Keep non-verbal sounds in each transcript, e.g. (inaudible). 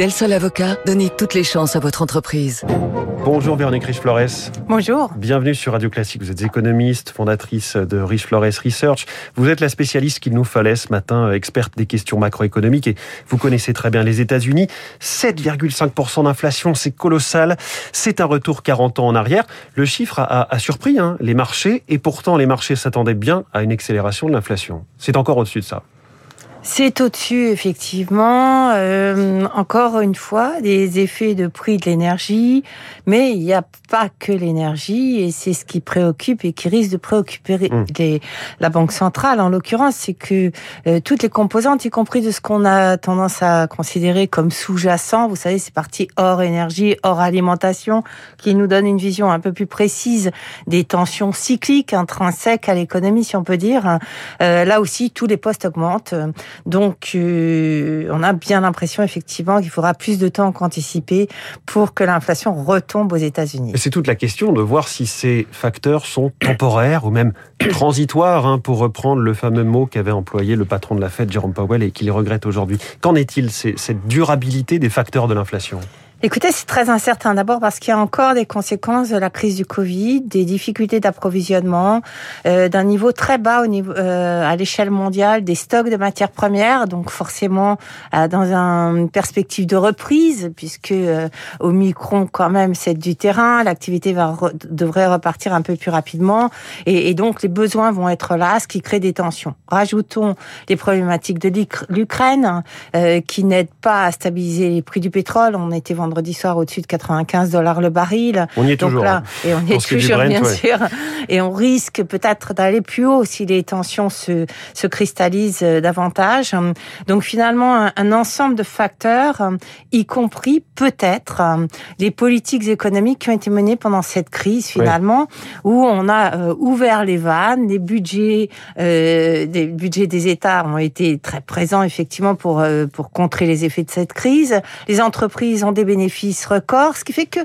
Del Sol Avocat, donnez toutes les chances à votre entreprise. Bonjour Véronique Riche-Flores. Bonjour. Bienvenue sur Radio Classique. Vous êtes économiste, fondatrice de Riche-Flores Research. Vous êtes la spécialiste qu'il nous fallait ce matin, experte des questions macroéconomiques et vous connaissez très bien les États-Unis. 7,5% d'inflation, c'est colossal. C'est un retour 40 ans en arrière. Le chiffre a, a surpris hein, les marchés et pourtant les marchés s'attendaient bien à une accélération de l'inflation. C'est encore au-dessus de ça. C'est au-dessus, effectivement. Euh, encore une fois, des effets de prix de l'énergie, mais il n'y a pas que l'énergie, et c'est ce qui préoccupe et qui risque de préoccuper mmh. les, la Banque centrale, en l'occurrence, c'est que euh, toutes les composantes, y compris de ce qu'on a tendance à considérer comme sous-jacent, vous savez, c'est parti hors énergie, hors alimentation, qui nous donne une vision un peu plus précise des tensions cycliques intrinsèques à l'économie, si on peut dire. Euh, là aussi, tous les postes augmentent. Donc, euh, on a bien l'impression effectivement qu'il faudra plus de temps qu'anticipé pour que l'inflation retombe aux États-Unis. C'est toute la question de voir si ces facteurs sont temporaires ou même (coughs) transitoires, hein, pour reprendre le fameux mot qu'avait employé le patron de la Fed, Jerome Powell, et qu'il regrette aujourd'hui. Qu'en est-il, cette durabilité des facteurs de l'inflation? Écoutez, c'est très incertain. D'abord parce qu'il y a encore des conséquences de la crise du Covid, des difficultés d'approvisionnement, euh, d'un niveau très bas au niveau euh, à l'échelle mondiale des stocks de matières premières. Donc forcément, euh, dans une perspective de reprise, puisque euh, au micron quand même c'est du terrain, l'activité va devrait repartir un peu plus rapidement, et, et donc les besoins vont être là, ce qui crée des tensions. Rajoutons les problématiques de l'Ukraine euh, qui n'aident pas à stabiliser les prix du pétrole. On était vendredi soir au-dessus de 95 dollars le baril. On y est Donc toujours. Là, hein. et on y est toujours, Brent, bien ouais. sûr. Et on risque peut-être d'aller plus haut si les tensions se, se cristallisent euh, davantage. Donc finalement, un, un ensemble de facteurs, y compris peut-être les politiques économiques qui ont été menées pendant cette crise finalement, où on a euh, ouvert les vannes, les budgets, euh, des budgets des États ont été très présents effectivement pour euh, pour contrer les effets de cette crise. Les entreprises ont des bénéfices records, ce qui fait que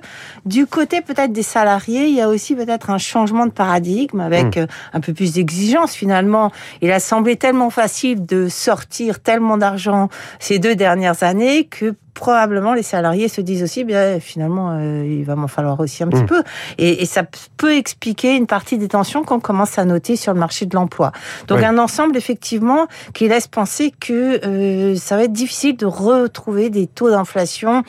du côté peut-être des salariés, il y a aussi peut-être un changement de paradigme avec mmh. un peu plus d'exigence finalement. Il a semblé tellement facile de sortir tellement d'argent ces deux dernières années que probablement les salariés se disent aussi bien finalement euh, il va m'en falloir aussi un petit mmh. peu. Et, et, ça peut expliquer une partie des tensions qu'on commence à noter sur le marché de l'emploi. Donc un ensemble effectivement qui laisse penser que euh, ça va être difficile de retrouver des taux d'inflation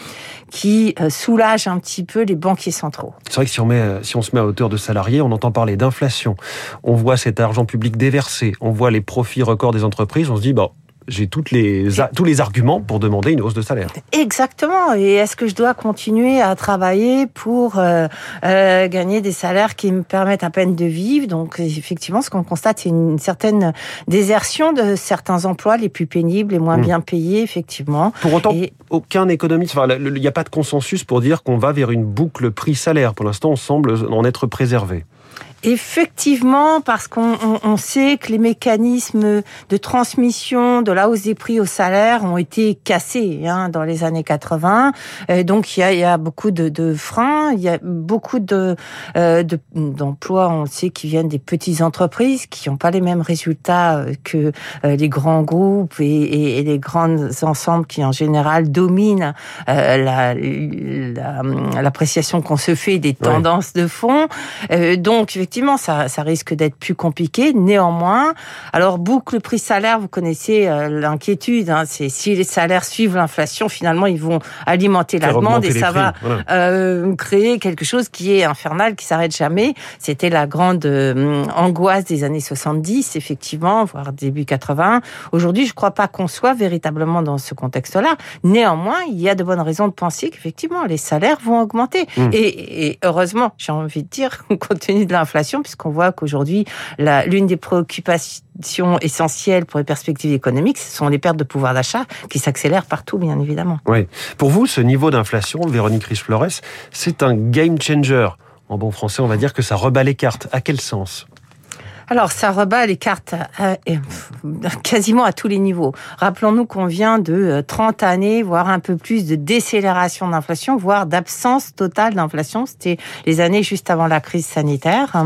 qui euh, soulagent un petit peu les banquiers centraux. C'est vrai que si on met si on se met à hauteur de salariés on entend parler d'inflation. On voit cet argent public déversé. On voit les profits records des entreprises. On se dit bon j'ai toutes les, tous les arguments pour demander une hausse de salaire. Exactement. Et est-ce que je dois continuer à travailler pour euh, euh, gagner des salaires qui me permettent à peine de vivre? Donc, effectivement, ce qu'on constate, c'est une certaine désertion de certains emplois les plus pénibles, les moins mmh. bien payés, effectivement. Pour autant, Et... aucun économiste, enfin, il n'y a pas de consensus pour dire qu'on va vers une boucle prix-salaire. Pour l'instant, on semble en être préservé. Effectivement, parce qu'on on, on sait que les mécanismes de transmission de la hausse des prix au salaire ont été cassés hein, dans les années 80. Euh, donc il y a, y a beaucoup de, de, freins, il y a beaucoup de, euh, d'emplois, on le sait, qui viennent des petites entreprises qui n'ont pas les mêmes résultats que euh, les grands groupes et, et, et, les grands ensembles qui en général dominent euh, la, la, l'appréciation qu'on se fait des tendances ouais. de fond. Euh, donc effectivement, ça, ça risque d'être plus compliqué. Néanmoins, alors boucle prix-salaire, vous connaissez euh, l'inquiétude. Hein, c'est si les salaires suivent l'inflation, finalement, ils vont alimenter la demande et ça prix. va voilà. euh, créer quelque chose qui est infernal, qui s'arrête jamais. C'était la grande euh, angoisse des années 70, effectivement, voire début 80. Aujourd'hui, je ne crois pas qu'on soit véritablement dans ce contexte-là. Néanmoins, il y a de bonnes raisons de penser qu'effectivement, les salaires vont augmenter. Mmh. Et, et heureusement, j'ai envie de dire, (laughs) compte tenu de l'inflation, puisqu'on voit qu'aujourd'hui, l'une des préoccupations essentielles pour les perspectives économiques, ce sont les pertes de pouvoir d'achat qui s'accélèrent partout, bien évidemment. Oui. Pour vous, ce niveau d'inflation, Véronique Riche-Flores, c'est un game changer. En bon français, on va dire que ça rebat les cartes. À quel sens? Alors, ça rebat les cartes quasiment à tous les niveaux. Rappelons-nous qu'on vient de 30 euh, années, voire un peu plus, de décélération d'inflation, voire d'absence totale d'inflation. C'était les années juste avant la crise sanitaire.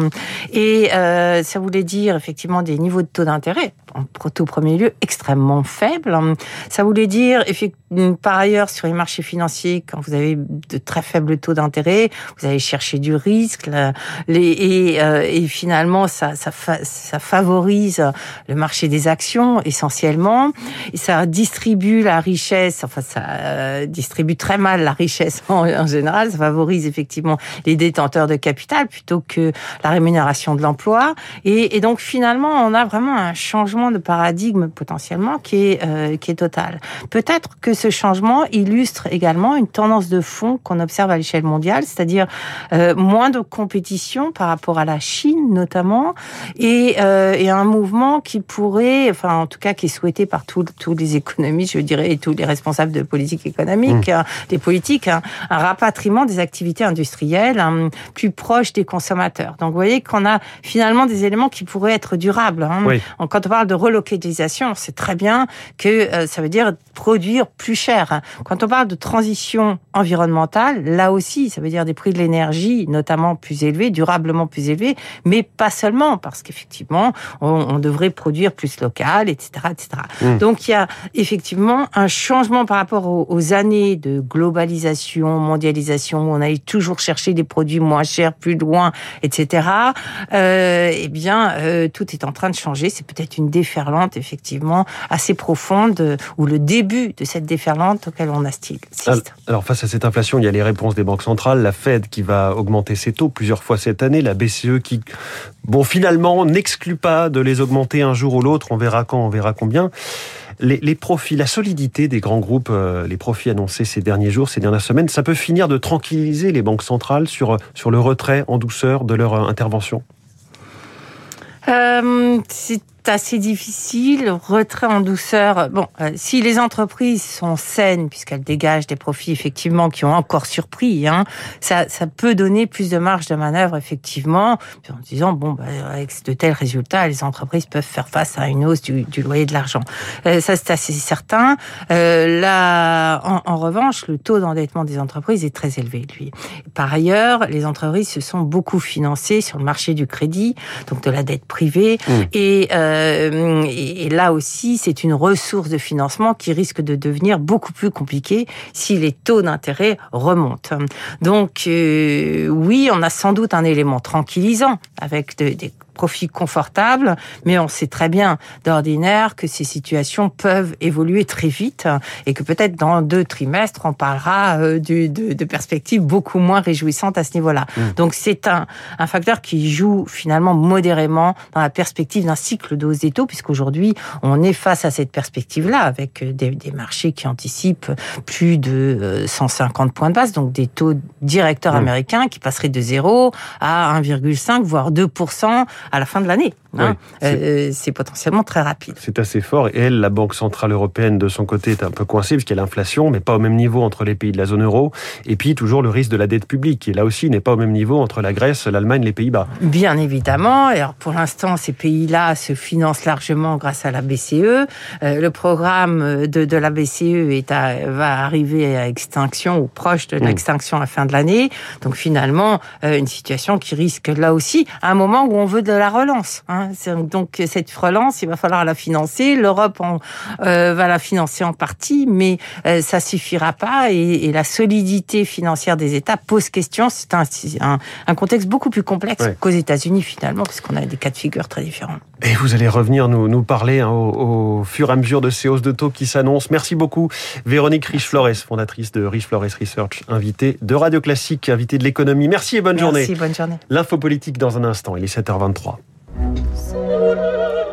Et euh, ça voulait dire effectivement des niveaux de taux d'intérêt, en tout premier lieu, extrêmement faibles. Ça voulait dire, par ailleurs, sur les marchés financiers, quand vous avez de très faibles taux d'intérêt, vous allez chercher du risque. Euh, et finalement, ça, ça ça favorise le marché des actions essentiellement, et ça distribue la richesse, enfin ça euh, distribue très mal la richesse (laughs) en, général, ça favorise effectivement les détenteurs de capital plutôt que la rémunération de l'emploi, et, donc finalement on a vraiment un changement de paradigme potentiellement qui est euh, qui est total. Peut-être que ce changement illustre également une tendance de fond qu'on observe à l'échelle mondiale, c'est-à-dire euh, moins de compétition par rapport à la Chine notamment, et, euh, et, un mouvement qui pourrait, enfin en tout cas qui est souhaité par tous les économistes, je dirais, et tous les responsables de politique économique, mmh. Hein, des politiques, hein, un rapatriement des activités industrielles hein, plus proche des consommateurs. Donc vous voyez qu'on a finalement des éléments qui pourraient être durables. Hein. Quand on parle de relocalisation, c'est très bien que euh, ça veut dire produire plus cher. Quand on parle de transition environnementale, là aussi, ça veut dire des prix de l'énergie, notamment plus élevés, durablement plus élevés, mais pas seulement, parce qu'effectivement, on, devrait produire plus local, etc., etc. Mmh. Donc il y a effectivement un changement par rapport aux, années de globalisation, mondialisation, où on allait toujours chercher des produits moins chers, plus loin, etc. Euh, eh bien, euh, tout est en train de changer. C'est peut-être une déferlante effectivement assez profonde, ou le début de cette déferlante auquel on assiste. Alors face à cette inflation, il y a les réponses des banques centrales, la Fed qui va augmenter ses taux plusieurs fois cette année, la BCE qui, bon, finalement, n'exclut pas de les augmenter un jour ou l'autre. On verra quand, on verra combien. Les, profits, la solidité des grands groupes, euh, les profits annoncés ces derniers jours, ces dernières semaines, ça peut finir de tranquilliser les banques centrales sur, sur le retrait en douceur de leur intervention? Euh, assez difficile. Retrait en douceur. Bon, euh, si les entreprises sont saines, puisqu'elles dégagent des profits effectivement qui ont encore surpris, hein, ça, ça peut donner plus de marge de manœuvre effectivement, en disant bon, bah, avec de tels résultats, les entreprises peuvent faire face à une hausse du, du loyer de l'argent. Euh, ça, c'est assez certain. Euh, là, en, en, revanche, le taux d'endettement des entreprises est très élevé, lui. Par ailleurs, les entreprises se sont beaucoup financées sur le marché du crédit, donc de la dette privée, mmh. et euh, euh, et, là aussi, c'est une ressource de financement qui risque de devenir beaucoup plus compliquée si les taux d'intérêt remontent. Donc euh, oui, on a sans doute un élément tranquillisant avec des profit confortable, mais on sait très bien d'ordinaire que ces situations peuvent évoluer très vite et que peut-être dans deux trimestres, on parlera euh, de, de, perspectives beaucoup moins réjouissantes à ce niveau-là. Mmh. Donc c'est un, un facteur qui joue finalement modérément dans la perspective d'un cycle de hausse des taux, puisqu'aujourd'hui, on est face à cette perspective-là avec des, des, marchés qui anticipent plus de 150 euh, points de base, donc des taux directeurs mmh. américains qui passeraient de 0 à 1,5, voire 2% à la fin de l'année. Hein. Euh, c'est potentiellement très rapide. C'est assez fort. Et elle, la Banque Centrale Européenne, de son côté, est un peu coincée puisqu'il y a l'inflation, mais pas au même niveau entre les pays de la zone euro. Et puis, toujours le risque de la dette publique, qui là aussi n'est pas au même niveau entre la Grèce, l'Allemagne, les Pays-Bas. Bien évidemment. alors, pour l'instant, ces pays-là se financent largement grâce à la BCE. Euh, le programme de, de la BCE est va arriver à extinction ou proche de mmh. l'extinction à la fin de l'année. Donc, finalement, euh, une situation qui risque là aussi, à un moment où on veut de la relance. Hein. Donc cette relance, il va falloir la financer. L'Europe euh, va la financer en partie, mais euh, ça suffira pas. Et, la solidité financière des États pose question. C'est un, un, contexte beaucoup plus complexe qu'aux États-Unis finalement, parce qu'on a des cas de figure très différents. Et vous allez revenir nous, nous parler hein, au, fur et à mesure de ces hausses de taux qui s'annoncent. Merci beaucoup, Véronique Riche-Flores, fondatrice de Riche-Flores Research, invitée de Radio Classique, invitée de l'économie. Merci et bonne journée. Merci, bonne journée. L'info politique dans un instant. Il est 7h23.